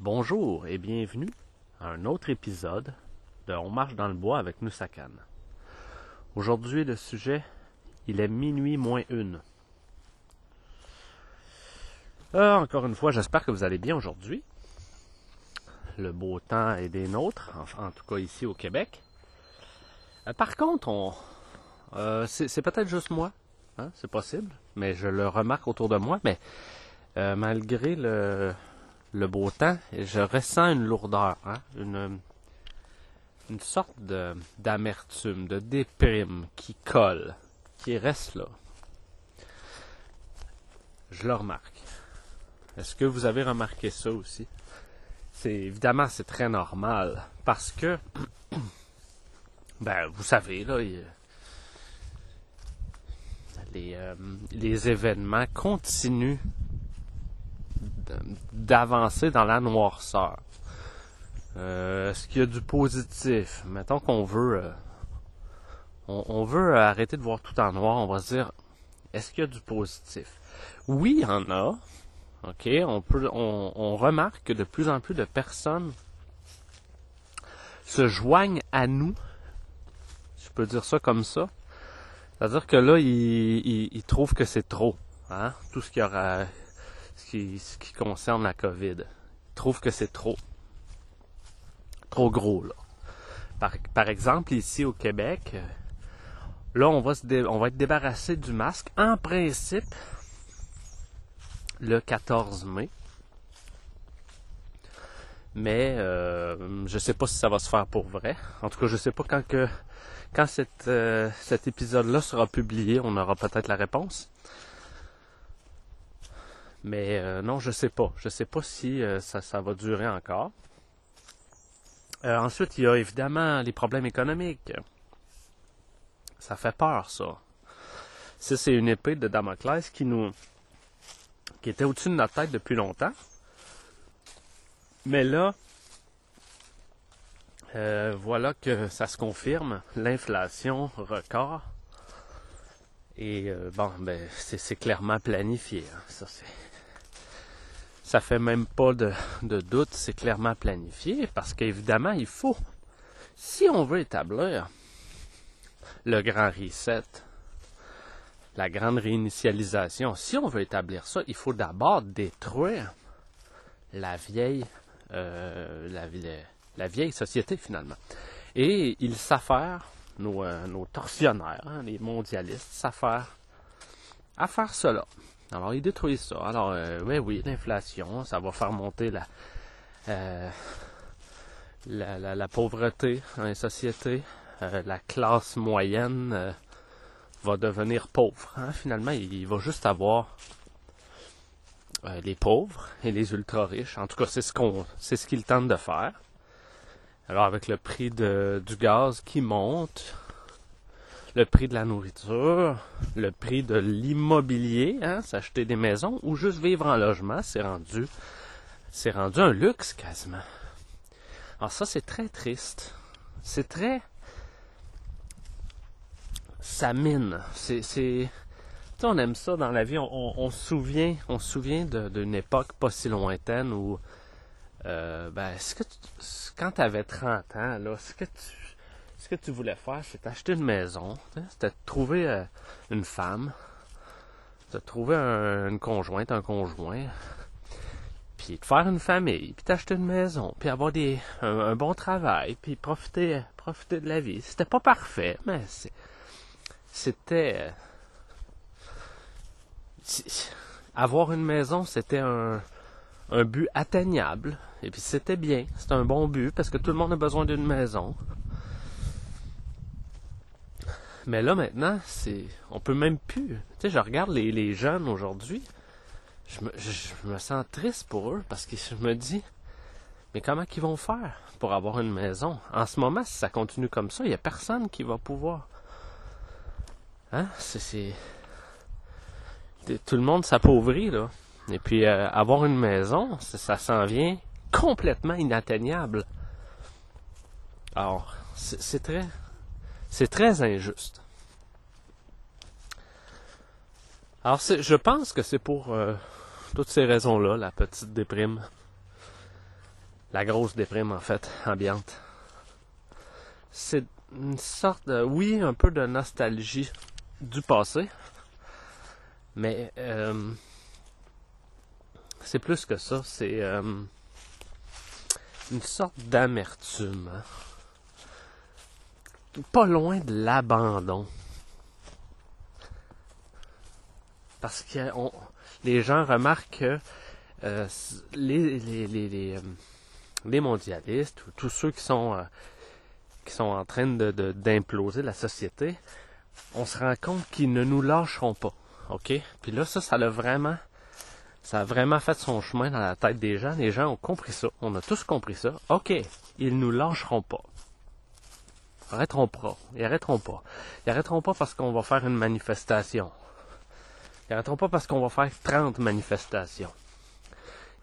Bonjour et bienvenue à un autre épisode de On marche dans le bois avec Nusakan. Aujourd'hui, le sujet, il est minuit moins une. Euh, encore une fois, j'espère que vous allez bien aujourd'hui. Le beau temps est des nôtres, en, tout cas ici au Québec. Euh, par contre, on, euh, c'est peut-être juste moi, hein, c'est possible, mais je le remarque autour de moi, mais malgré le, le beau temps, je ressens une lourdeur, hein, une, sorte de, d'amertume, de déprime qui colle, qui reste là. Je le remarque. Est-ce que vous avez remarqué ça aussi? C'est évidemment c'est très normal parce que ben vous savez là euh, les événements continuent d'avancer dans la noirceur. Euh, Est-ce qu'il y a du positif? Mettons qu'on veut euh, on, veut arrêter de voir tout en noir, on va se dire est-ce qu'il y a du positif? Oui, il y en a. OK, on remarque que de plus en plus de personnes se joignent à nous. Je peux dire ça comme ça. C'est-à-dire que là, ils, trouvent que c'est trop. Hein? Tout ce qui, aura, ce, qui, ce qui concerne la COVID. Ils trouvent que c'est trop. Trop gros, là. Par, exemple, ici au Québec, euh, là, on va, se être débarrassé du masque, en principe, le 14 mai. Mais euh, je sais pas si ça va se faire pour vrai. En tout cas, je sais pas quand que quand euh, cet épisode-là sera publié, on aura peut-être la réponse. Mais euh, non, je sais pas. Je sais pas si euh, ça, va durer encore. Euh, ensuite, il y a évidemment les problèmes économiques. Ça fait peur, ça. Ça, c'est une épée de Damoclès qui nous qui était au-dessus de notre tête depuis longtemps. Mais là, voilà que ça se confirme, l'inflation record. Et bon, ben c'est c'est clairement planifié. hein. Ça c'est, ça fait même pas de, doute, c'est clairement planifié parce qu'évidemment il faut, si on veut établir le grand reset, la grande réinitialisation, si on veut établir ça, il faut d'abord détruire la vieille, euh, la vieille société finalement. Et ils s'affairent, nos, euh, nos tortionnaires, hein, les mondialistes, s'affairent à faire cela. Alors ils détruisent ça. Alors euh, oui, oui, l'inflation, ça va faire monter la, euh, la, la, la pauvreté dans les sociétés. Euh, la classe moyenne va devenir pauvre. hein. Finalement, il, il va juste avoir les pauvres et les ultra riches. En tout cas, c'est ce qu'on, c'est ce qu'ils tentent de faire. Alors, avec le prix de, du gaz qui monte, le prix de la nourriture, le prix de l'immobilier, hein, s'acheter des maisons ou juste vivre en logement, c'est rendu, c'est rendu un luxe quasiment. Alors ça, c'est très triste. C'est très, ça mine. C'est, c'est, on aime ça dans la vie. On, se souvient, on se souvient d'une époque pas si lointaine où, euh, ben, ce que tu, quand tu avais 30 ans, là, ce que tu, ce que tu voulais faire, c'est acheter une maison, sais, c'était trouver euh, une femme, de trouver un- une conjointe, un conjoint, puis de faire une famille, puis t'acheter une maison, puis avoir des, un, bon travail, puis profiter, profiter de la vie. C'était pas parfait, mais c'était, avoir une maison, c'était un, un but atteignable. Et puis c'était bien, c'était un bon but parce que tout le monde a besoin d'une maison. Mais là maintenant, c'est, on peut même plus. Tu sais, je regarde les, les jeunes aujourd'hui, je me, je, me sens triste pour eux parce que je me dis, mais comment qu'ils vont faire pour avoir une maison? En ce moment, si ça continue comme ça, il y a personne qui va pouvoir. Hein? C'est, tout le monde s'appauvrit là. Et puis euh, avoir une maison, ça, s'en vient complètement inatteignable. Alors, c'est très, c'est très injuste. Alors, je pense que c'est pour euh, toutes ces raisons-là, la petite déprime. la grosse déprime en fait, ambiante. C'est une sorte de, oui, un peu de nostalgie du passé, mais euh, c'est plus que ça, c'est euh, une sorte d'amertume. Hein. Pas loin de l'abandon. Parce que les gens remarquent que euh, les, les, mondialistes ou tous ceux qui sont, qui sont en train de, d'imploser la société, on se rend compte qu'ils ne nous lâcheront pas. OK? Puis là, ça, ça a vraiment, ça a vraiment fait son chemin dans la tête des gens. Les gens ont compris ça. On a tous compris ça. OK. Ils nous lâcheront pas. Arrêteront pas. Ils arrêteront pas. Ils arrêteront pas parce qu'on va faire une manifestation. Ils arrêteront pas parce qu'on va faire 30 manifestations.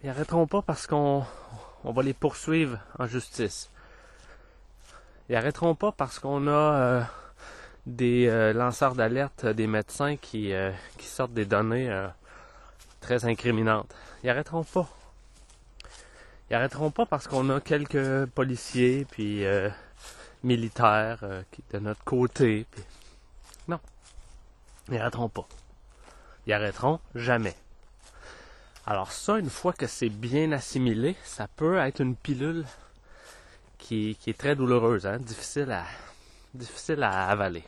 Ils arrêteront pas parce qu'on on va les poursuivre en justice. Ils arrêteront pas parce qu'on a euh, des euh, lanceurs d'alerte, des médecins qui, euh, qui sortent des données très incriminantes. Ils arrêteront pas. Ils arrêteront pas parce qu'on a quelques policiers puis militaires qui de notre côté. Non. Ils arrêteront pas. Ils arrêteront jamais. Alors ça, une fois que c'est bien assimilé, ça peut être une pilule qui, qui est très douloureuse, hein, difficile à difficile à avaler.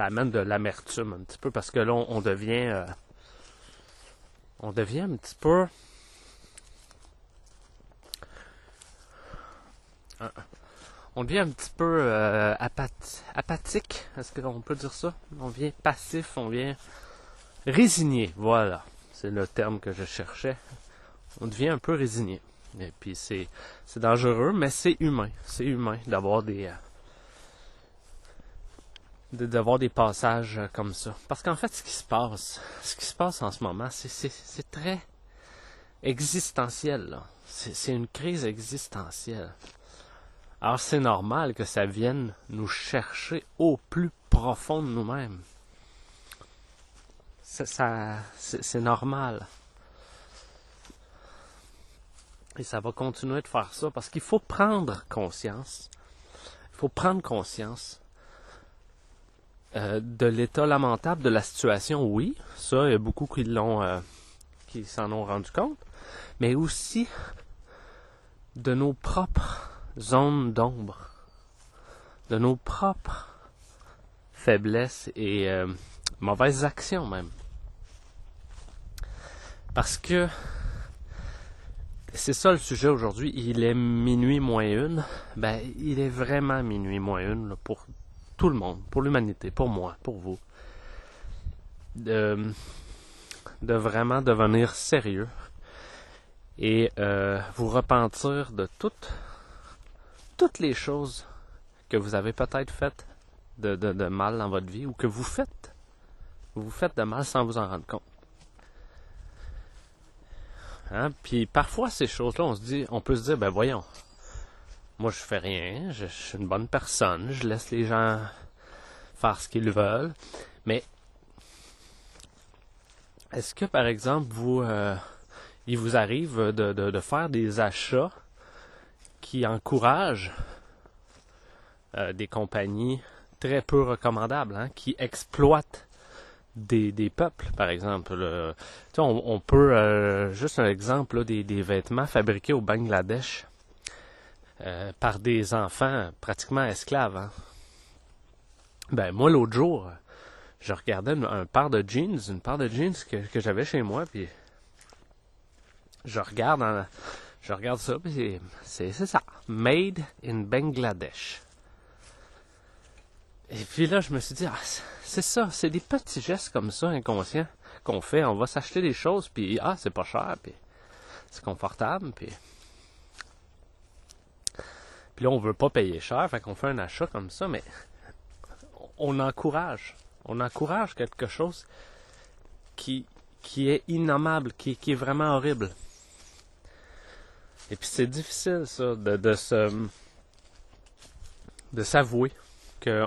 ça amène de l'amertume un petit peu parce que là, on, devient. Euh, on devient un petit peu. Euh, on devient un petit peu euh, apathique. Est-ce qu'on peut dire ça? On vient passif, on vient résigné. Voilà. C'est le terme que je cherchais. On devient un peu résigné. Et puis c'est, dangereux, mais c'est humain. C'est humain d'avoir des, d'avoir des passages euh, comme ça. Parce qu'en fait, ce qui se passe, ce qui se passe en ce moment, c'est très existentiel. C'est une crise existentielle. Alors c'est normal que ça vienne nous chercher au plus profond de nous-mêmes. Ça, c'est normal. Et ça va continuer de faire ça parce qu'il faut prendre conscience. Il faut prendre conscience euh, de l'état lamentable de la situation, oui, ça, il y a beaucoup qui l'ont, euh, qui s'en ont rendu compte, mais aussi de nos propres zones d'ombre, de nos propres faiblesses et euh, mauvaises actions même. Parce que c'est ça le sujet aujourd'hui. Il est minuit moins une. Ben, il est vraiment minuit moins une pour tout le monde, pour l'humanité, pour moi, pour vous, de, de vraiment devenir sérieux et euh, vous repentir de toutes, toutes les choses que vous avez peut-être faites de, mal dans votre vie ou que vous faites. Vous faites de mal sans vous en rendre compte. Hein? Puis parfois ces choses-là, on se dit, on peut se dire, ben voyons, moi, je fais rien. Je, suis une bonne personne. Je laisse les gens faire ce qu'ils veulent. Mais est-ce que, par exemple, vous, euh, il vous arrive de, faire des achats qui encouragent euh, des compagnies très peu recommandables, hein, qui exploitent des, des peuples, par exemple. on, on, peut, euh, juste un exemple, des, des vêtements fabriqués au Bangladesh euh, par des enfants pratiquement esclaves. Hein. Ben moi l'autre jour, je regardais un, paire de jeans, une paire de jeans que, j'avais chez moi, puis je regarde, je regarde ça, puis c'est ça, made in Bangladesh. Et puis là, je me suis dit, ah, c'est ça, c'est des petits gestes comme ça inconscients qu'on fait. On va s'acheter des choses, puis ah, c'est pas cher, puis c'est confortable, puis puis là, on veut pas payer cher, fait qu'on fait un achat comme ça, mais on encourage. On encourage quelque chose qui, qui est innommable, qui, qui est vraiment horrible. Et puis c'est difficile, ça, de, de se. de s'avouer que.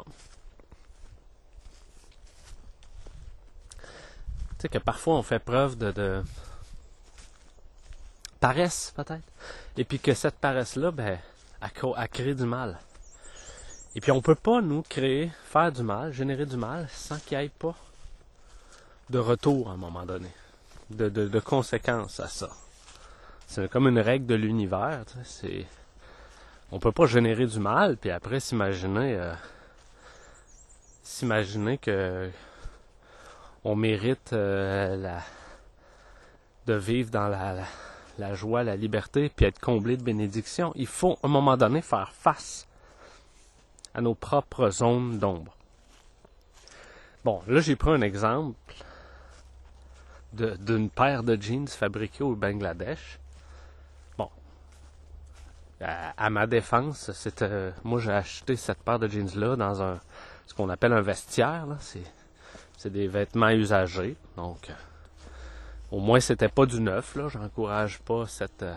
Tu sais, que parfois on fait preuve de, de paresse peut-être. Et puis que cette paresse-là, ben, elle, crée du mal. Et puis on peut pas nous créer, faire du mal, générer du mal sans qu'il n'y ait pas de retour à un moment donné, de, de, conséquences à ça. C'est comme une règle de l'univers. C'est on peut pas générer du mal puis après s'imaginer euh, s'imaginer que on mérite euh, la, de vivre dans la, la, joie, la liberté, puis être comblé de bénédictions. Il faut, à un moment donné, faire face à nos propres zones d'ombre. Bon, là, j'ai pris un exemple d'une paire de jeans fabriqués au Bangladesh. À, ma défense, c'était, moi, j'ai acheté cette paire de jeans-là dans un, ce qu'on appelle un vestiaire. C'est, des vêtements usagés, donc au moins c'était pas du neuf. Là, j'encourage pas cette euh,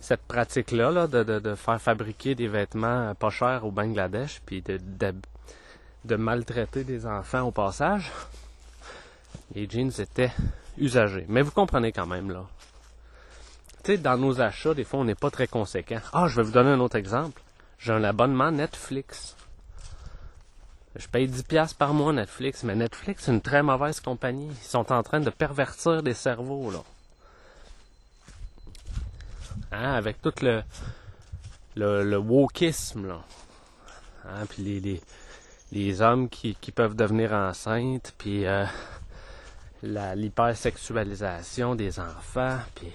cette pratique-là là, de, faire fabriquer des vêtements pas chers au Bangladesh, puis de, de, de maltraiter des enfants au passage. Les jeans étaient usagés. Mais vous comprenez quand même, là. Tu sais, dans nos achats, des fois, on n'est pas très conséquent. Ah, je vais vous donner un autre exemple. J'ai un abonnement Netflix. Je paye 10$ par mois Netflix, mais Netflix, c'est une très mauvaise compagnie. Ils sont en train de pervertir des cerveaux, là. Hein, avec tout le, le, wokisme, là. Hein, puis les, les, hommes qui, qui peuvent devenir enceintes, puis euh, l'hypersexualisation des enfants, puis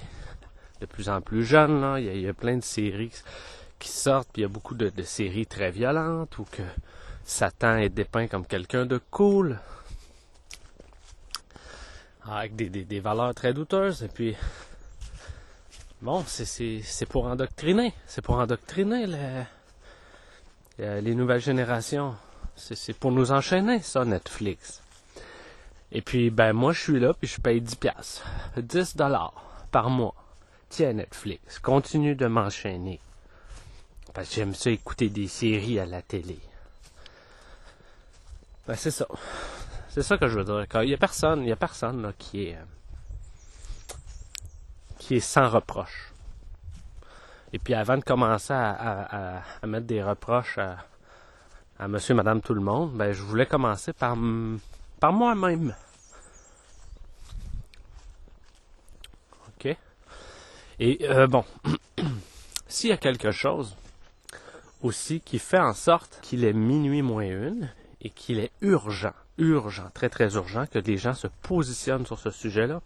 de plus en plus jeunes, là. Il y a, plein de séries qui sortent, puis il y a beaucoup de, séries très violentes, ou que Satan est dépeint comme quelqu'un de cool, avec des, valeurs très douteuses. Et puis, bon, c'est pour endoctriner. C'est pour endoctriner les, les nouvelles générations. C'est pour nous enchaîner, ça, Netflix. Et puis, ben, moi, je suis là, puis je paye 10 piastres. 10 dollars par mois. Tiens, Netflix, continue de m'enchaîner. Parce que j'aime ça écouter des séries à la télé. Ben, c'est ça. C'est ça que je veux dire. Il y a personne, là, qui est qui est sans reproche. Et puis avant de commencer à, mettre des reproches à, à monsieur, madame, tout le monde, ben je voulais commencer par, par moi-même. OK? Et euh, bon, s'il y a quelque chose aussi qui fait en sorte qu'il est minuit moins une, et qu'il est urgent, urgent, très très urgent que les gens se positionnent sur ce sujet-là,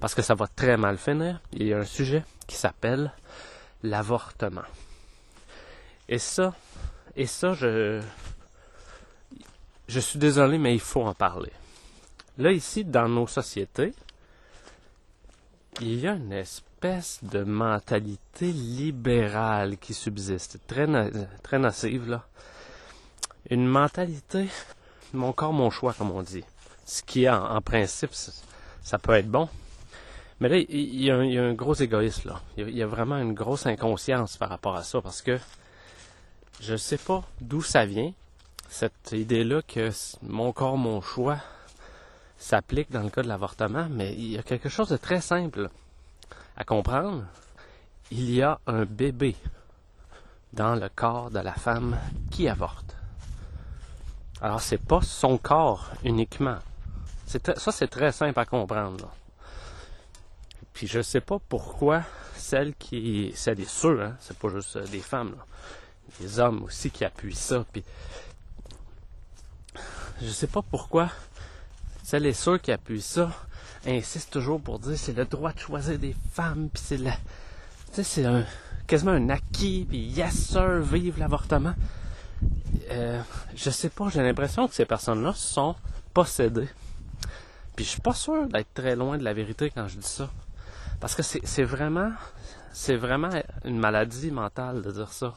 parce que ça va très mal finir. Il y a un sujet qui s'appelle l'avortement. Et ça, et ça, je, je suis désolé, mais il faut en parler. Là, ici, dans nos sociétés, il y a une espèce de mentalité libérale qui subsiste, très, très nocive, là une mentalité, mon corps, mon choix, comme on dit. Ce qui, en, en principe, ça peut être bon. Mais là, il y, a un, gros égoïsme, là. Il y, a, vraiment une grosse inconscience par rapport à ça, parce que je ne sais pas d'où ça vient, cette idée-là que mon corps, mon choix s'applique dans le cas de l'avortement, mais il y a quelque chose de très simple à comprendre. Il y a un bébé dans le corps de la femme qui avorte. Alors, c'est pas son corps uniquement. ça, c'est très simple à comprendre. Puis je sais pas pourquoi celles qui. C'est des ceux, hein, c'est pas juste des femmes, des hommes aussi qui appuient ça. Puis je sais pas pourquoi celles et ceux qui appuient ça insistent toujours pour dire c'est le droit de choisir des femmes, puis c'est la. Tu sais, c'est un, quasiment un acquis, puis yes sir, vive l'avortement. Euh, je sais pas, j'ai l'impression que ces personnes-là sont possédées. Puis je suis pas sûr d'être très loin de la vérité quand je dis ça. Parce que c'est vraiment, c'est vraiment une maladie mentale de dire ça.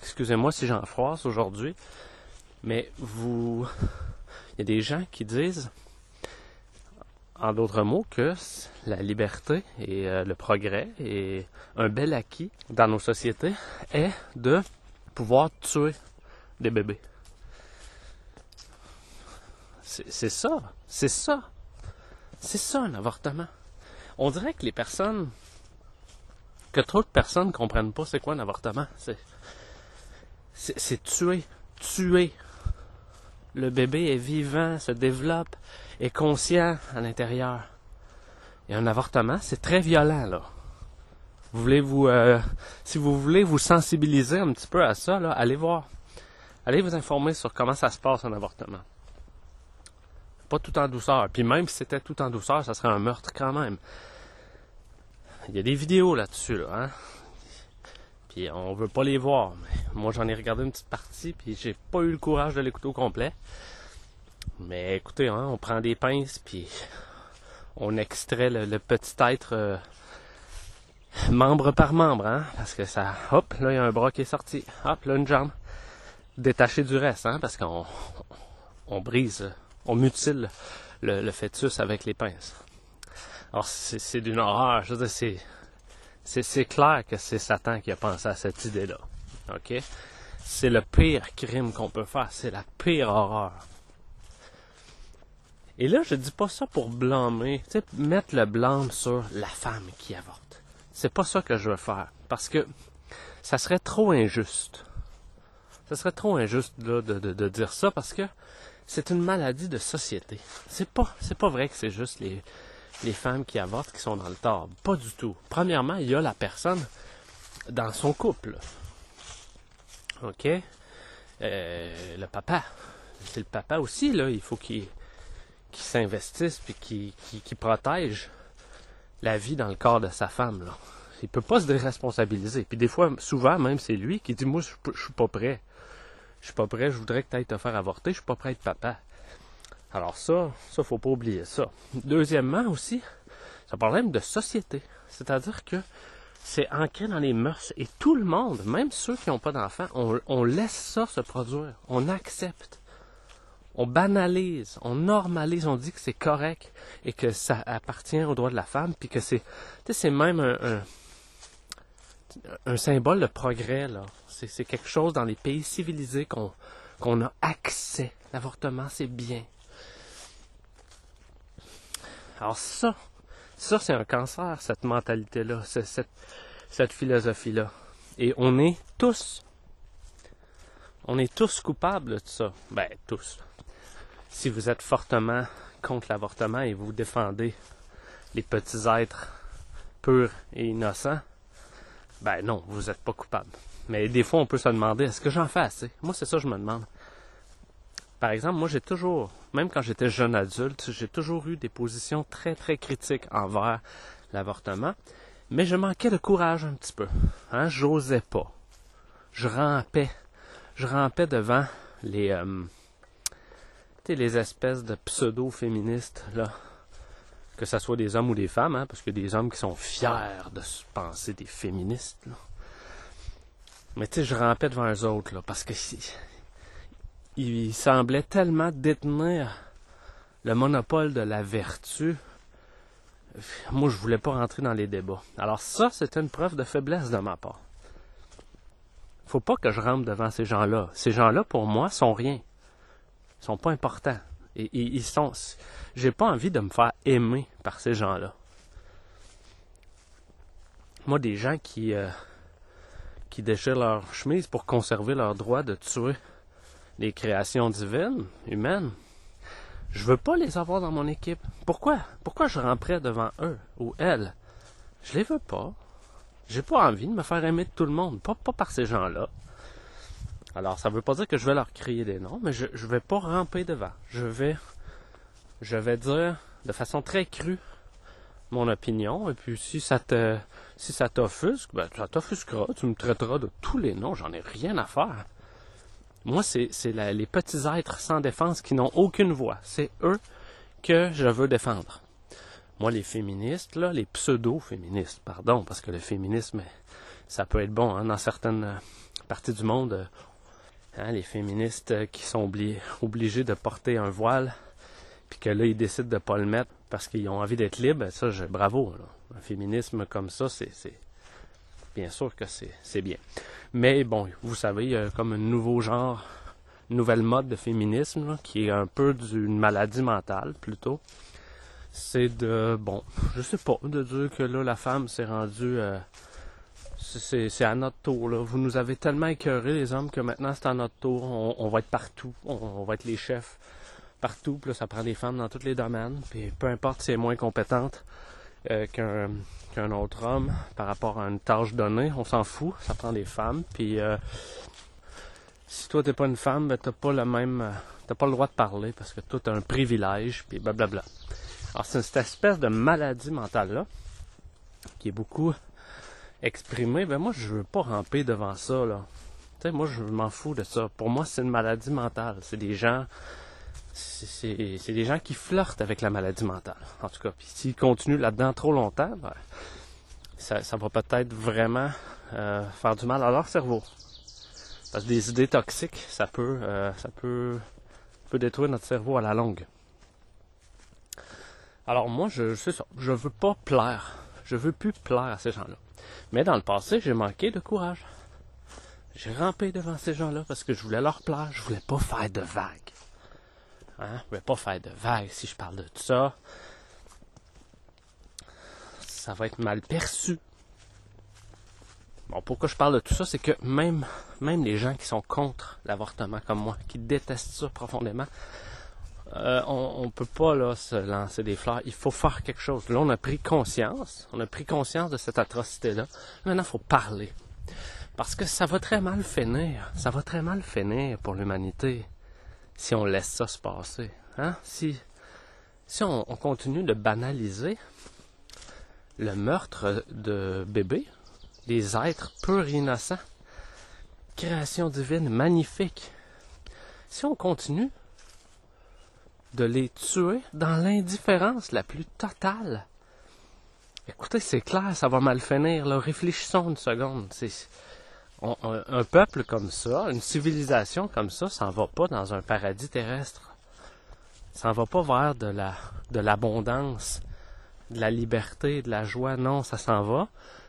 Excusez-moi si j'en froisse aujourd'hui, mais vous, il y a des gens qui disent, en d'autres mots, que la liberté et euh, le progrès et un bel acquis dans nos sociétés est de pouvoir tuer des bébés. C'est ça, c'est ça. C'est ça un avortement. On dirait que les personnes que trop de personnes ne comprennent pas c'est quoi un avortement. C'est, tuer, tuer. Le bébé est vivant, se développe, est conscient à l'intérieur. Et un avortement, c'est très violent, là. Vous voulez vous, euh, si vous voulez vous sensibiliser un petit peu à ça, allez voir. Allez vous informer sur comment ça se passe un avortement. Pas tout en douceur. Puis même si c'était tout en douceur, ça serait un meurtre quand même. Il y a des vidéos là-dessus, là, hein. On veut pas les voir. Moi j'en ai regardé une petite partie, puis j'ai pas eu le courage de l'écouter au complet. Mais écoutez, hein, on prend des pinces, puis on extrait le, petit être euh, membre par membre, hein, parce que ça, hop, là il y a un bras qui est sorti, hop, là une jambe, détachée du reste, hein, parce qu'on on brise, on mutile le, fœtus avec les pinces. Alors c'est d'une horreur, je veux c'est, c'est, clair que c'est Satan qui a pensé à cette idée-là, ok? C'est le pire crime qu'on peut faire, c'est la pire horreur. Et là, je dis pas ça pour blâmer, tu sais, mettre le blâme sur la femme qui avorte. C'est pas ça que je veux faire. Parce que ça serait trop injuste. Ça serait trop injuste là, de, de, dire ça parce que c'est une maladie de société. C'est pas, c'est pas vrai que c'est juste les, les femmes qui avortent qui sont dans le tort. Pas du tout. Premièrement, il y a la personne dans son couple. OK? Euh, le papa. C'est le papa aussi, là. Il faut qu'il qui s'investisse puis qui, qui, protège la vie dans le corps de sa femme. Là. Il peut pas se déresponsabiliser. Puis des fois, souvent même, c'est lui qui dit Moi, je, je suis pas prêt. Je suis pas prêt, je voudrais que tu ailles te faire avorter, je suis pas prêt à être papa. Alors ça, ça, faut pas oublier ça. Deuxièmement aussi, c'est un problème de société. C'est-à-dire que c'est ancré dans les mœurs et tout le monde, même ceux qui n'ont pas d'enfants, on, laisse ça se produire. On accepte on banalise, on normalise, on dit que c'est correct et que ça appartient aux droits de la femme, puis que c'est, c'est même un, symbole de progrès là. C'est, quelque chose dans les pays civilisés qu'on a accès. L'avortement, c'est bien. Alors ça, ça c'est un cancer, cette mentalité-là, cette, philosophie-là. Et on est tous, on est tous coupables de ça. Ben, tous si vous êtes fortement contre l'avortement et vous défendez les petits êtres purs et innocents, ben non, vous n'êtes pas coupable. Mais des fois, on peut se demander, est-ce que j'en fais assez? Moi, c'est ça que je me demande. Par exemple, moi, j'ai toujours, même quand j'étais jeune adulte, j'ai toujours eu des positions très, très critiques envers l'avortement, mais je manquais de courage un petit peu. Hein? J'osais pas. Je rampais. Je rampais devant les, euh, les espèces de pseudo-féministes, là, que ce soit des hommes ou des femmes, hein, parce que des hommes qui sont fiers de se penser des féministes. Mais tu sais, je rampais devant eux autres, là, parce que ils semblaient tellement détenir le monopole de la vertu. Moi, je voulais pas rentrer dans les débats. Alors ça, c'était une preuve de faiblesse de ma part. Faut pas que je rampe devant ces gens-là. Ces gens-là, pour moi, sont rien sont pas importants. Et, ils sont. J'ai pas envie de me faire aimer par ces gens-là. Moi, des gens qui euh, qui déchirent leur chemise pour conserver leur droit de tuer les créations divines, humaines, je veux pas les avoir dans mon équipe. Pourquoi? Pourquoi je rentrais devant eux ou elles? Je les veux pas. J'ai pas envie de me faire aimer de tout le monde, pas, pas par ces gens-là. Alors, ça veut pas dire que je vais leur crier des noms, mais je ne vais pas ramper devant. Je vais, je vais dire de façon très crue mon opinion. Et puis, si ça te, si ça t'offusque, ben, ça t'offusquera. Tu me traiteras de tous les noms. J'en ai rien à faire. Moi, c'est, les petits êtres sans défense qui n'ont aucune voix. C'est eux que je veux défendre. Moi, les féministes, les pseudo-féministes, pardon, parce que le féminisme, ça peut être bon hein, dans certaines parties du monde. Hein, les féministes qui sont obligés de porter un voile, puis que là, ils décident de ne pas le mettre parce qu'ils ont envie d'être libres, ça, je, bravo. Un féminisme comme ça, c'est, bien sûr que c'est, bien. Mais bon, vous savez, il y a comme un nouveau genre, nouvelle mode de féminisme qui est un peu d'une maladie mentale plutôt. C'est de, bon, je sais pas, de dire que là, la femme s'est rendue... Euh, c'est à notre tour. Là. Vous nous avez tellement écœurés, les hommes, que maintenant c'est à notre tour. On, va être partout. On, va être les chefs partout. Puis ça prend des femmes dans tous les domaines. Puis peu importe si elle est moins compétente euh, qu'un autre homme par rapport à une tâche donnée, on s'en fout. Ça prend des femmes. Puis euh, si toi t'es pas une femme, ben, t'as pas le même. Euh, t'as pas le droit de parler parce que toi t'as un privilège. Puis blablabla. Alors c'est cette espèce de maladie mentale là qui est beaucoup exprimer, ben moi je veux pas ramper devant ça là. Tu sais, moi je m'en fous de ça. Pour moi c'est une maladie mentale. C'est des gens, c'est des gens qui flirtent avec la maladie mentale. En tout cas, puis s'ils continuent là-dedans trop longtemps, ben, ça, va peut-être vraiment euh, faire du mal à leur cerveau. Parce que des idées toxiques, ça peut, euh, ça peut, peut détruire notre cerveau à la longue. Alors moi, je, sais ça, je veux pas plaire. Je veux plus plaire à ces gens-là. Mais dans le passé, j'ai manqué de courage. J'ai rampé devant ces gens-là parce que je voulais leur plaire. Je voulais pas faire de vagues. Hein? Je voulais pas faire de vagues. Si je parle de tout ça, ça va être mal perçu. Bon, pourquoi je parle de tout ça, c'est que même, même les gens qui sont contre l'avortement comme moi, qui détestent ça profondément, euh, on, ne peut pas là se lancer des fleurs. Il faut faire quelque chose. Là, on a pris conscience. On a pris conscience de cette atrocité-là. Maintenant, il faut parler. Parce que ça va très mal finir. Ça va très mal finir pour l'humanité si on laisse ça se passer. Hein? Si, on, continue de banaliser le meurtre de bébés, des êtres purs innocents, création divine magnifique, si on continue de les tuer dans l'indifférence la plus totale. Écoutez, c'est clair, ça va mal finir. Réfléchissons une seconde. Un peuple comme ça, une civilisation comme ça, s'en va pas dans un paradis terrestre. S'en va pas vers de la de l'abondance, de la liberté, de la joie. Non, ça s'en va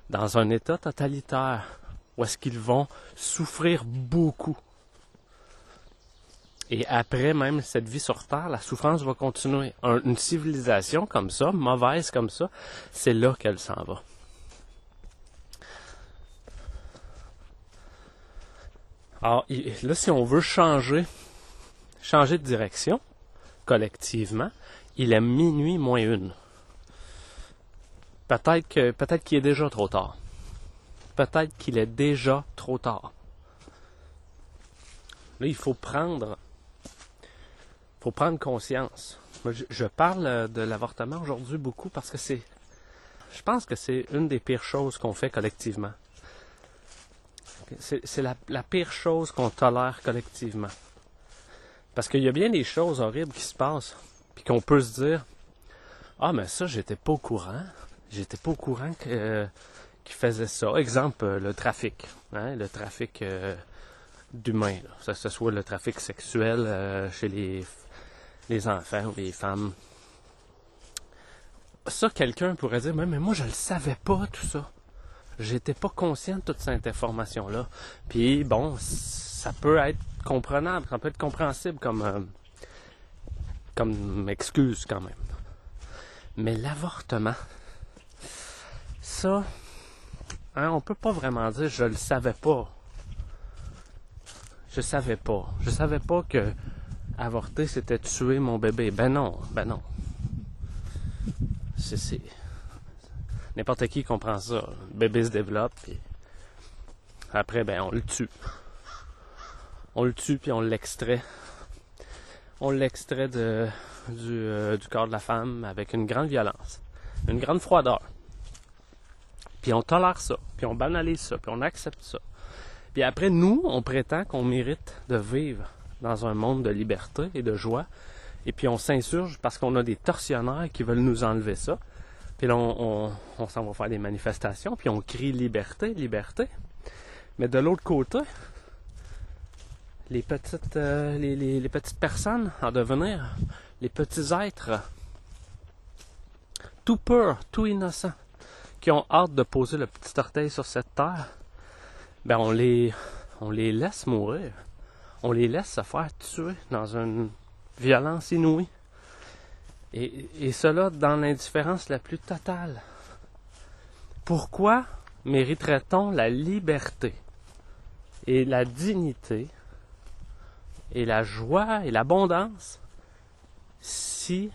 dans un état totalitaire où est-ce qu'ils vont souffrir beaucoup et après même cette vie sur Terre, la souffrance va continuer. une civilisation comme ça, mauvaise comme ça, c'est là qu'elle s'en va. Alors là, si on veut changer, changer de direction collectivement, il est minuit moins une. Peut-être que peut-être qu'il est déjà trop tard. Peut-être qu'il est déjà trop tard. Là, il faut prendre faut prendre conscience. je, parle euh, de l'avortement aujourd'hui beaucoup parce que c'est, je pense que c'est une des pires choses qu'on fait collectivement. C'est la, pire chose qu'on tolère collectivement. Parce qu'il y a bien des choses horribles qui se passent, puis qu'on peut se dire, ah mais ça j'étais pas au courant, j'étais pas au courant que euh, qu'ils faisaient ça. Exemple, euh, le trafic, hein, le trafic d'humains, que ce soit le trafic sexuel chez les les enfants ou les femmes. Ça, quelqu'un pourrait dire, mais, moi, je le savais pas, tout ça. J'étais pas conscient de toute cette information-là. Puis, bon, ça peut être comprenable, ça peut être compréhensible comme, euh, comme excuse quand même. Mais l'avortement, ça, hein, on peut pas vraiment dire je le savais pas. Je savais pas. Je savais pas que avorter, c'était tuer mon bébé. Ben non, ben non. C'est, N'importe qui comprend ça. Le bébé se développe, puis après, ben, on le tue. On le tue, puis on l'extrait. On l'extrait du, euh, du corps de la femme avec une grande violence, une grande froideur. Puis on tolère ça, puis on banalise ça, puis on accepte ça. Puis après, nous, on prétend qu'on mérite de vivre dans un monde de liberté et de joie. Et puis on s'insurge parce qu'on a des tortionnaires qui veulent nous enlever ça. Puis là, on, s'en va faire des manifestations, puis on crie liberté, liberté. Mais de l'autre côté, les petites, euh, les, petites personnes en devenir, les petits êtres, tout purs, tout innocents, qui ont hâte de poser le petit orteil sur cette terre, ben on les, on les laisse mourir on les laisse se faire tuer dans une violence inouïe. Et, cela dans l'indifférence la plus totale. Pourquoi mériterait-on la liberté et la dignité et la joie et l'abondance si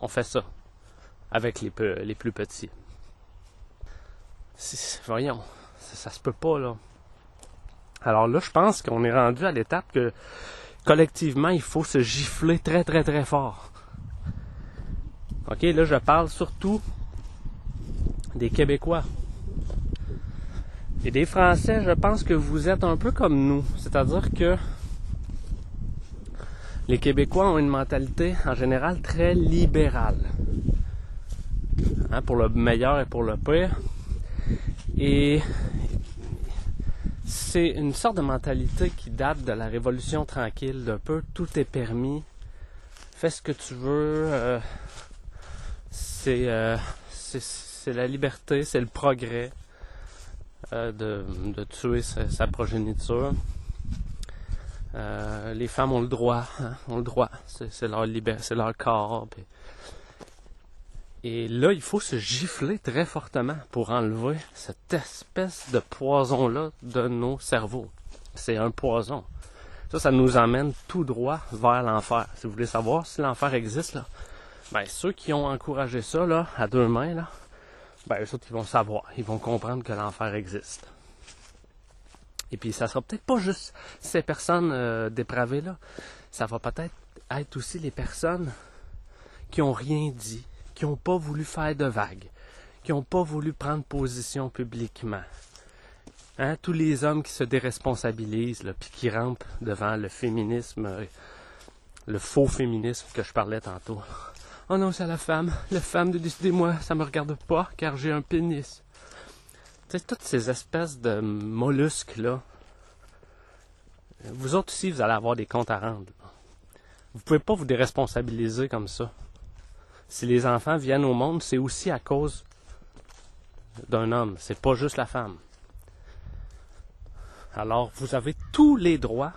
on fait ça avec les, plus petits? Voyons, ça, ça, se peut pas là. Alors là, je pense qu'on est rendu à l'étape que collectivement, il faut se gifler très très très fort. Ok, là je parle surtout des Québécois. Et des Français, je pense que vous êtes un peu comme nous. C'est-à-dire que les Québécois ont une mentalité en général très libérale. Hein, pour le meilleur et pour le pire. Et c'est une sorte de mentalité qui date de la Révolution tranquille, d'un peu tout est permis, fais ce que tu veux, euh, euh, c'est la liberté, c'est le progrès euh, de, tuer sa progéniture. Euh, les femmes ont le droit, hein, ont le droit. C'est leur c'est leur corps. Et là, il faut se gifler très fortement pour enlever cette espèce de poison-là de nos cerveaux. C'est un poison. Ça, ça nous emmène tout droit vers l'enfer. Si vous voulez savoir si l'enfer existe, là, ben, ceux qui ont encouragé ça, là, à deux mains, là, ben, eux autres, ils vont savoir. Ils vont comprendre que l'enfer existe. Et puis ça sera peut-être pas juste ces personnes euh, dépravées-là. Ça va peut-être être aussi les personnes qui ont rien dit, qui n'ont pas voulu faire de vagues, qui n'ont pas voulu prendre position publiquement. Hein? Tous les hommes qui se déresponsabilisent, là, puis qui rampent devant le féminisme, euh, le faux féminisme que je parlais tantôt. Oh non, c'est la femme. La femme de décider, moi, ça me regarde pas, car j'ai un pénis toutes ces espèces de mollusques-là, vous autres aussi, vous allez avoir des comptes à rendre. Vous pouvez pas vous déresponsabiliser comme ça. Si les enfants viennent au monde, c'est aussi à cause d'un homme. C'est pas juste la femme. Alors, vous avez tous les droits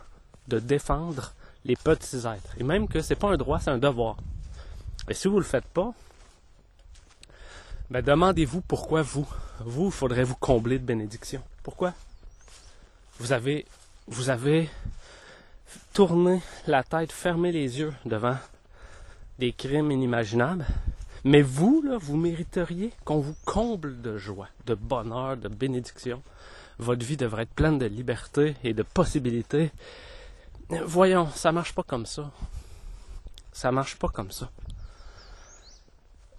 de défendre les petits êtres. Et même que c'est pas un droit, c'est un devoir. Et si vous le faites pas, ben demandez-vous pourquoi vous. Vous, il faudrait vous combler de bénédictions. Pourquoi? Vous avez, vous avez tourné la tête, fermé les yeux devant des crimes inimaginables. Mais vous, vous mériteriez qu'on vous comble de joie, de bonheur, de bénédiction. Votre vie devrait être pleine de liberté et de possibilités. Voyons, ça marche pas comme ça. Ça marche pas comme ça.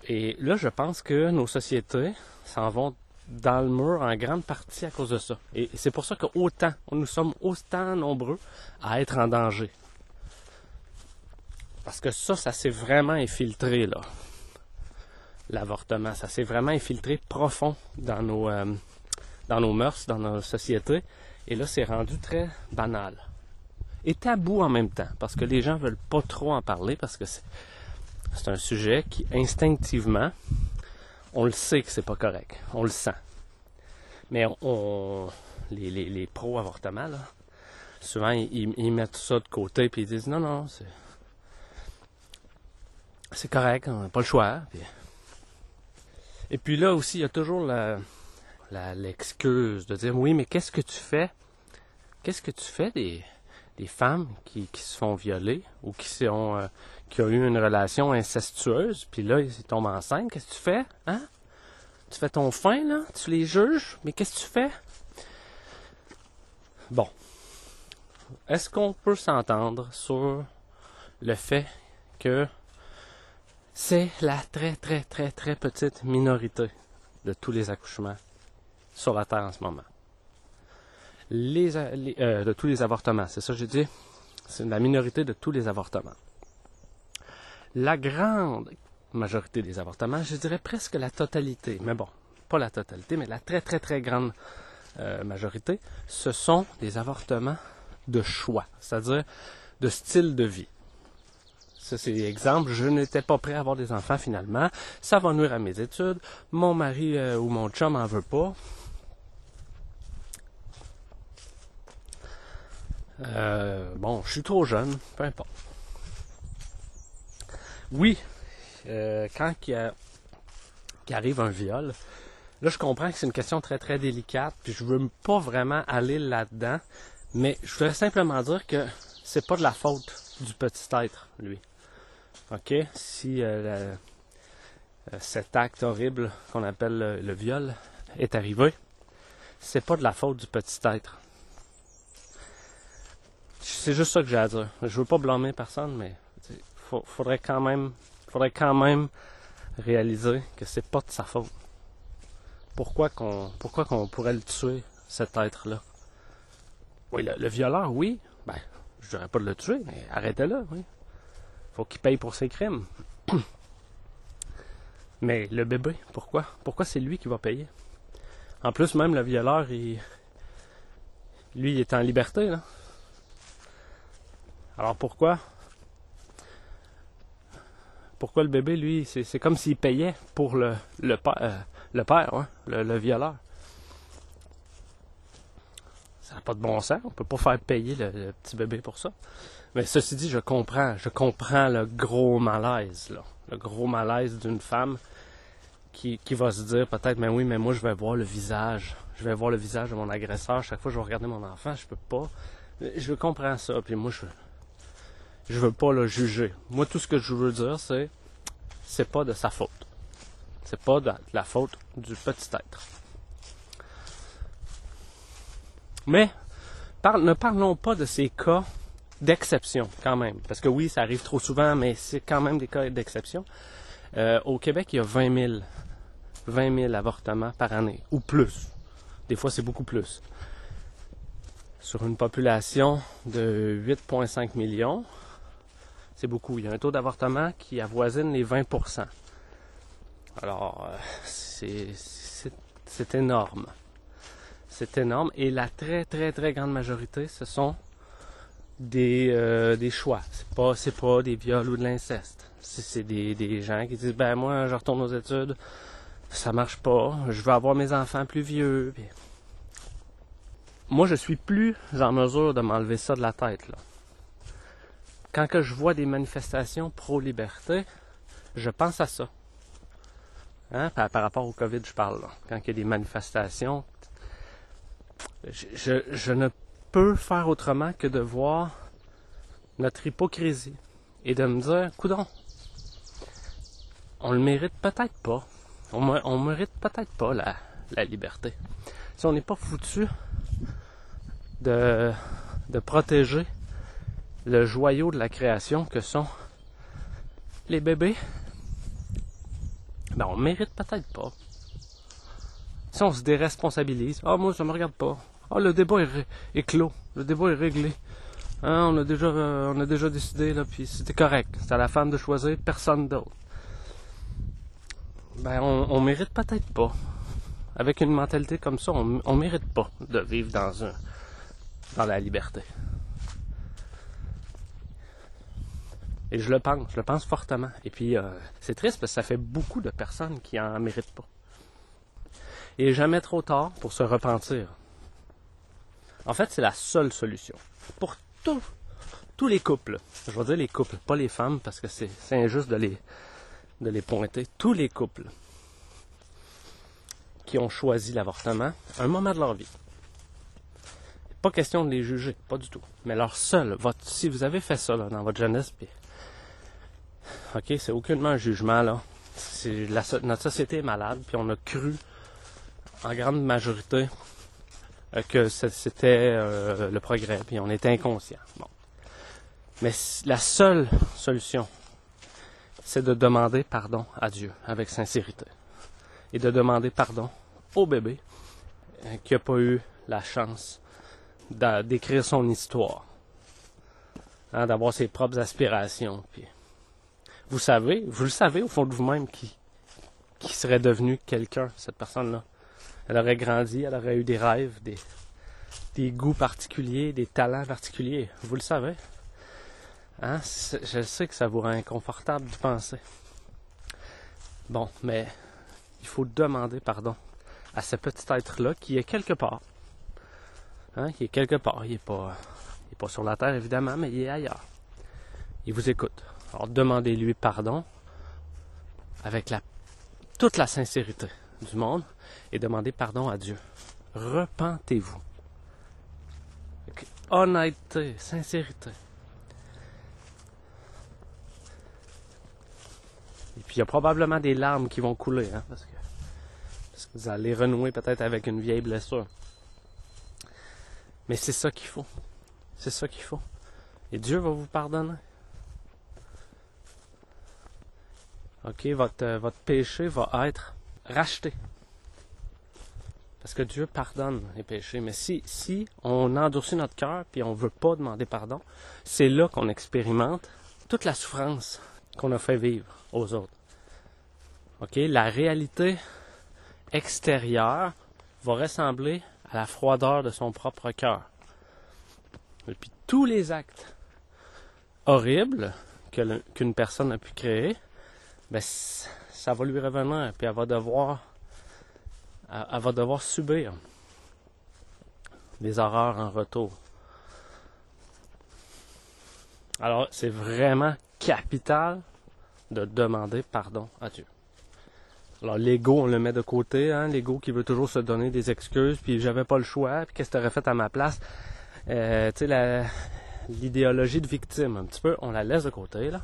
Et là, je pense que nos sociétés s'en vont dans le mur en grande partie à cause de ça. Et c'est pour ça que autant, nous sommes autant nombreux à être en danger. Parce que ça, ça s'est vraiment infiltré, là. L'avortement, ça s'est vraiment infiltré profond dans nos, euh, dans nos mœurs, dans nos sociétés. Et là, c'est rendu très banal. Et tabou en même temps, parce que les gens veulent pas trop en parler, parce que c'est c'est un sujet qui instinctivement, on le sait que c'est pas correct, on le sent. Mais on, les, les, les là, souvent ils, mettent ça de côté puis ils disent non, non, c'est, c'est correct, on n'a pas le choix. Et puis là aussi, il y a toujours l'excuse de dire oui, mais qu'est-ce que tu fais? Qu'est-ce que tu fais des, femmes qui, qui se font violer ou qui sont euh, qui ont eu une relation incestueuse, puis là, ils tombent enceintes, qu'est-ce que tu fais? Hein? Tu fais ton fin, là? Tu les juges? Mais qu'est-ce que tu fais? Bon. Est-ce qu'on peut s'entendre sur le fait que c'est la très, très, très, très petite minorité de tous les accouchements sur la Terre en ce moment? Les, euh, de tous les avortements, c'est ça que j'ai dit? C'est la minorité de tous les avortements la grande majorité des avortements, je dirais presque la totalité, mais bon, pas la totalité, mais la très très très grande euh, majorité, ce sont des avortements de choix, c'est-à-dire de style de vie. Ça, c'est l'exemple. Je n'étais pas prêt à avoir des enfants finalement. Ça va nuire à mes études. Mon mari euh, ou mon chum en veut pas. Euh, bon, je suis trop jeune, peu importe. Oui, euh, quand il, arrive un viol, Là, je comprends que c'est une question très très délicate, puis je veux pas vraiment aller là-dedans, mais je voudrais simplement dire que c'est pas de la faute du petit être, lui. OK? Si euh, euh, cet acte horrible qu'on appelle le, le viol est arrivé, c'est pas de la faute du petit être. C'est juste ça que j'ai à dire. Je veux pas blâmer personne, mais faudrait quand même, faudrait quand même réaliser que c'est pas de sa faute. Pourquoi qu'on, pourquoi pourrait le tuer, cet être-là? Oui, le, violeur, oui. Ben, je dirais pas de le tuer, mais arrêtez-le, oui. Faut qu'il paye pour ses crimes. mais le bébé, pourquoi? Pourquoi c'est lui qui va payer? En plus, même le violeur, il, lui, il est en liberté. Alors pourquoi pourquoi le bébé, lui, c'est comme s'il payait pour le, le, père, euh, le père, hein, le, violeur. Ça n'a pas de bon sens. On peut pas faire payer le, petit bébé pour ça. Mais ceci dit, je comprends. Je comprends le gros malaise. Le gros malaise d'une femme qui, qui va se dire peut-être, mais oui, mais moi, je vais voir le visage. Je vais voir le visage de mon agresseur. Chaque fois je vais regarder mon enfant, je peux pas. Je comprends ça. Puis moi, je, je veux pas le juger. Moi, tout ce que je veux dire, c'est c'est pas de sa faute. C'est pas de la faute du petit être. Mais ne parlons pas de ces cas d'exception quand même. Parce que oui, ça arrive trop souvent, mais c'est quand même des cas d'exception. Euh, au Québec, il y a 20 000, 20 000 avortements par année, ou plus. Des fois, c'est beaucoup plus. Sur une population de 8,5 millions, c'est beaucoup. Il y a un taux d'avortement qui avoisine les 20% Alors, euh, c'est énorme. C'est énorme. Et la très, très, très grande majorité, ce sont des, euh, des choix. C'est pas, pas des viols ou de l'inceste. C'est des, des gens qui disent, ben moi, je retourne aux études, ça marche pas, je veux avoir mes enfants plus vieux. Moi, je suis plus en mesure de m'enlever ça de la tête, là quand que je vois des manifestations pro-liberté, je pense à ça. Hein? Par, rapport au COVID, je parle. Quand il y a des manifestations, je, je, ne peux faire autrement que de voir notre hypocrisie et de me dire, coudon, on le mérite peut-être pas. On, on mérite peut-être pas la, la liberté. Si on n'est pas foutu de, de protéger le joyau de la création que sont les bébés, ben on mérite peut-être pas. Si on se déresponsabilise, ah moi ça me regarde pas. Ah le débat est, clos, le débat est réglé. Hein, on a déjà euh, on a déjà décidé là, puis c'était correct. C'est à la femme de choisir, personne d'autre. Ben on, on mérite peut-être pas. Avec une mentalité comme ça, on, on mérite pas de vivre dans un dans la liberté. Et je le pense, je le pense fortement. Et puis, euh, c'est triste parce que ça fait beaucoup de personnes qui en méritent pas. Et jamais trop tard pour se repentir. En fait, c'est la seule solution. Pour tous les couples, je vais dire les couples, pas les femmes, parce que c'est injuste de les, de les pointer. Tous les couples qui ont choisi l'avortement un moment de leur vie. Pas question de les juger, pas du tout. Mais leur seul, votre, si vous avez fait ça dans votre jeunesse, puis OK, c'est aucunement un jugement, là. C'est notre société est malade, puis on a cru, en grande majorité, euh, que c'était euh, le progrès, puis on était inconscient. Bon. Mais la seule solution, c'est de demander pardon à Dieu avec sincérité. Et de demander pardon au bébé euh, qui n'a pas eu la chance d'écrire son histoire, hein, d'avoir ses propres aspirations. Puis vous savez, vous le savez au fond de vous-même qui, qui serait devenu quelqu'un, cette personne-là. Elle aurait grandi, elle aurait eu des rêves, des, des goûts particuliers, des talents particuliers. Vous le savez. Hein? Je sais que ça vous rend inconfortable de penser. Bon, mais il faut demander pardon à ce petit être-là qui est quelque part. Hein? Il est quelque part. Il n'est pas, il pas sur la terre, évidemment, mais il est ailleurs. Il vous écoute. Alors demandez-lui pardon avec toute la sincérité du monde et demandez pardon à Dieu. Repentez-vous. Honnêteté, sincérité. Et puis il y a probablement des larmes qui vont couler, hein, parce que vous allez renouer peut-être avec une vieille blessure. Mais c'est ça qu'il faut. C'est ça qu'il faut. Et Dieu va vous pardonner. OK, votre, euh, votre péché va être racheté. Parce que Dieu pardonne les péchés. Mais si, si on endurcit notre cœur puis on ne veut pas demander pardon, c'est là qu'on expérimente toute la souffrance qu'on a fait vivre aux autres. OK? La réalité extérieure va ressembler à la froideur de son propre cœur. Et puis tous les actes horribles qu'une personne a pu créer, ben, ça va lui revenir, puis elle va devoir, elle, va devoir subir des horreurs en retour. Alors, c'est vraiment capital de demander pardon à Dieu. Alors, l'ego, on le met de côté, hein, l'ego qui veut toujours se donner des excuses, puis j'avais pas le choix, puis qu'est-ce que tu aurais fait à ma place? Euh, tu sais, l'idéologie de victime, un petit peu, on la laisse de côté, là.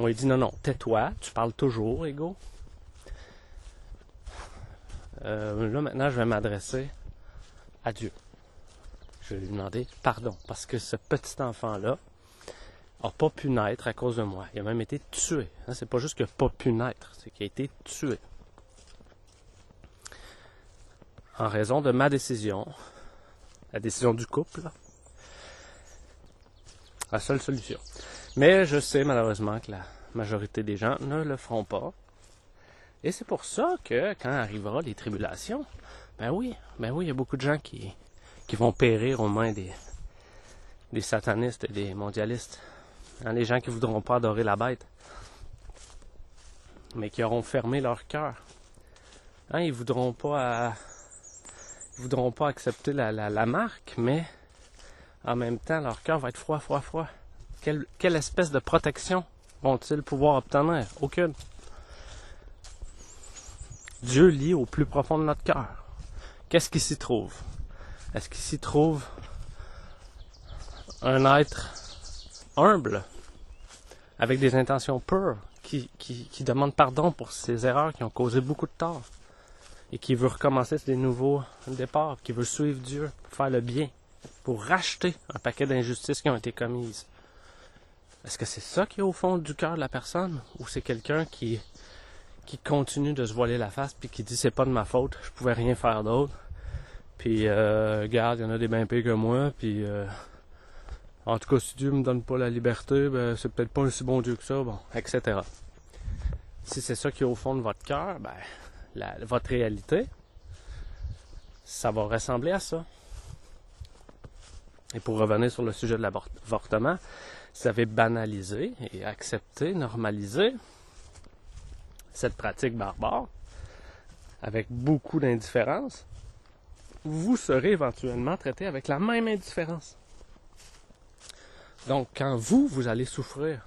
On lui dit non, non, tais-toi, tu parles toujours, ego. Euh, là, maintenant, je vais m'adresser à Dieu. Je vais lui demander pardon, parce que ce petit enfant-là n'a pas pu naître à cause de moi. Il a même été tué. Hein, c'est pas juste qu'il n'a pas pu naître, c'est qu'il a été tué. En raison de ma décision, la décision du couple, la seule solution. Mais je sais malheureusement que la majorité des gens ne le feront pas. Et c'est pour ça que quand arrivera les tribulations, ben oui, ben oui, il y a beaucoup de gens qui, qui vont périr aux mains des, des satanistes et des mondialistes. Hein, les gens qui voudront pas adorer la bête, mais qui auront fermé leur cœur. Hein, ils voudront pas, ils voudront pas accepter la, la, la marque, mais en même temps, leur cœur va être froid, froid, froid. Quelle, espèce de protection vont-ils pouvoir obtenir? Aucune. Dieu lit au plus profond de notre cœur. Qu'est-ce qui s'y trouve? Est-ce qu'il s'y trouve un être humble, avec des intentions pures, qui, qui, qui demande pardon pour ses erreurs qui ont causé beaucoup de tort, et qui veut recommencer des nouveaux départs, qui veut suivre Dieu, pour faire le bien, pour racheter un paquet d'injustices qui ont été commises? Est-ce que c'est ça qui est au fond du cœur de la personne ou c'est quelqu'un qui qui continue de se voiler la face puis qui dit c'est pas de ma faute, je pouvais rien faire d'autre? Puis euh, regarde, il y en a des bien pires que moi puis euh, en tout cas si Dieu me donne pas la liberté, ben c'est peut-être pas un si bon Dieu que ça, bon, etc. Si c'est ça qui est au fond de votre cœur, ben votre réalité, ça va ressembler à ça. Et pour revenir sur le sujet de l'avortement, vous avez banalisé et accepté, normalisé cette pratique barbare avec beaucoup d'indifférence, vous serez éventuellement traité avec la même indifférence. Donc, quand vous, vous allez souffrir,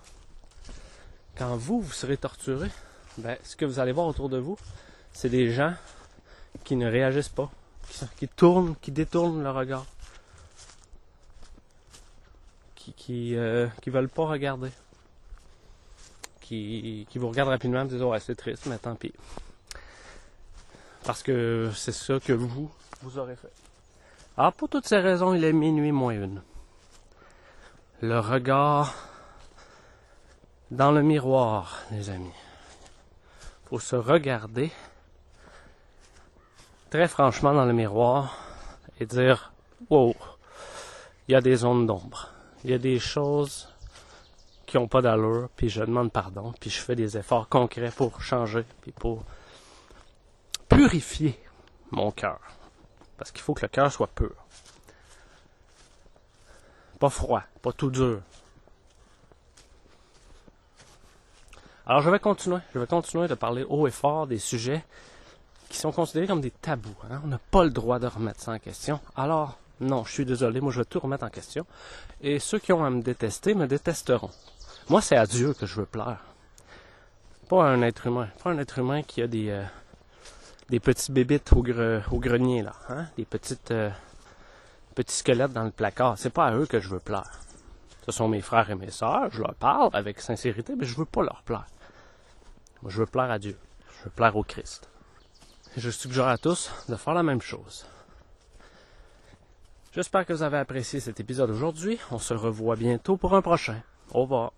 quand vous, vous serez torturé, ben, ce que vous allez voir autour de vous, c'est des gens qui ne réagissent pas, qui tournent, qui détournent le regard, qui euh, qui veulent pas regarder. Qui, qui vous regardent rapidement et disent ouais c'est triste mais tant pis. Parce que c'est ça que vous, vous aurez fait. Ah, pour toutes ces raisons, il est minuit moins une. Le regard dans le miroir, les amis. Faut se regarder très franchement dans le miroir et dire Wow, il y a des zones d'ombre il y a des choses qui n'ont pas d'allure, puis je demande pardon, puis je fais des efforts concrets pour changer, puis pour purifier mon cœur. Parce qu'il faut que le cœur soit pur. Pas froid, pas tout dur. Alors je vais continuer, je vais continuer de parler haut et fort des sujets qui sont considérés comme des tabous. Hein. On n'a pas le droit de remettre ça en question. Alors, non, je suis désolé, moi je vais tout remettre en question. Et ceux qui ont à me détester me détesteront. Moi, c'est à Dieu que je veux plaire. Pas à un être humain. Pas un être humain qui a des, euh, petits bébites au, grenier, là. Hein? Des petites, euh, petits squelettes dans le placard. C'est pas à eux que je veux plaire. Ce sont mes frères et mes sœurs. Je leur parle avec sincérité, mais je veux pas leur plaire. Moi, je veux plaire à Dieu. Je veux plaire au Christ. Je suggère à tous de faire la même chose. J'espère que vous avez apprécié cet épisode aujourd'hui. On se revoit bientôt pour un prochain. Au revoir.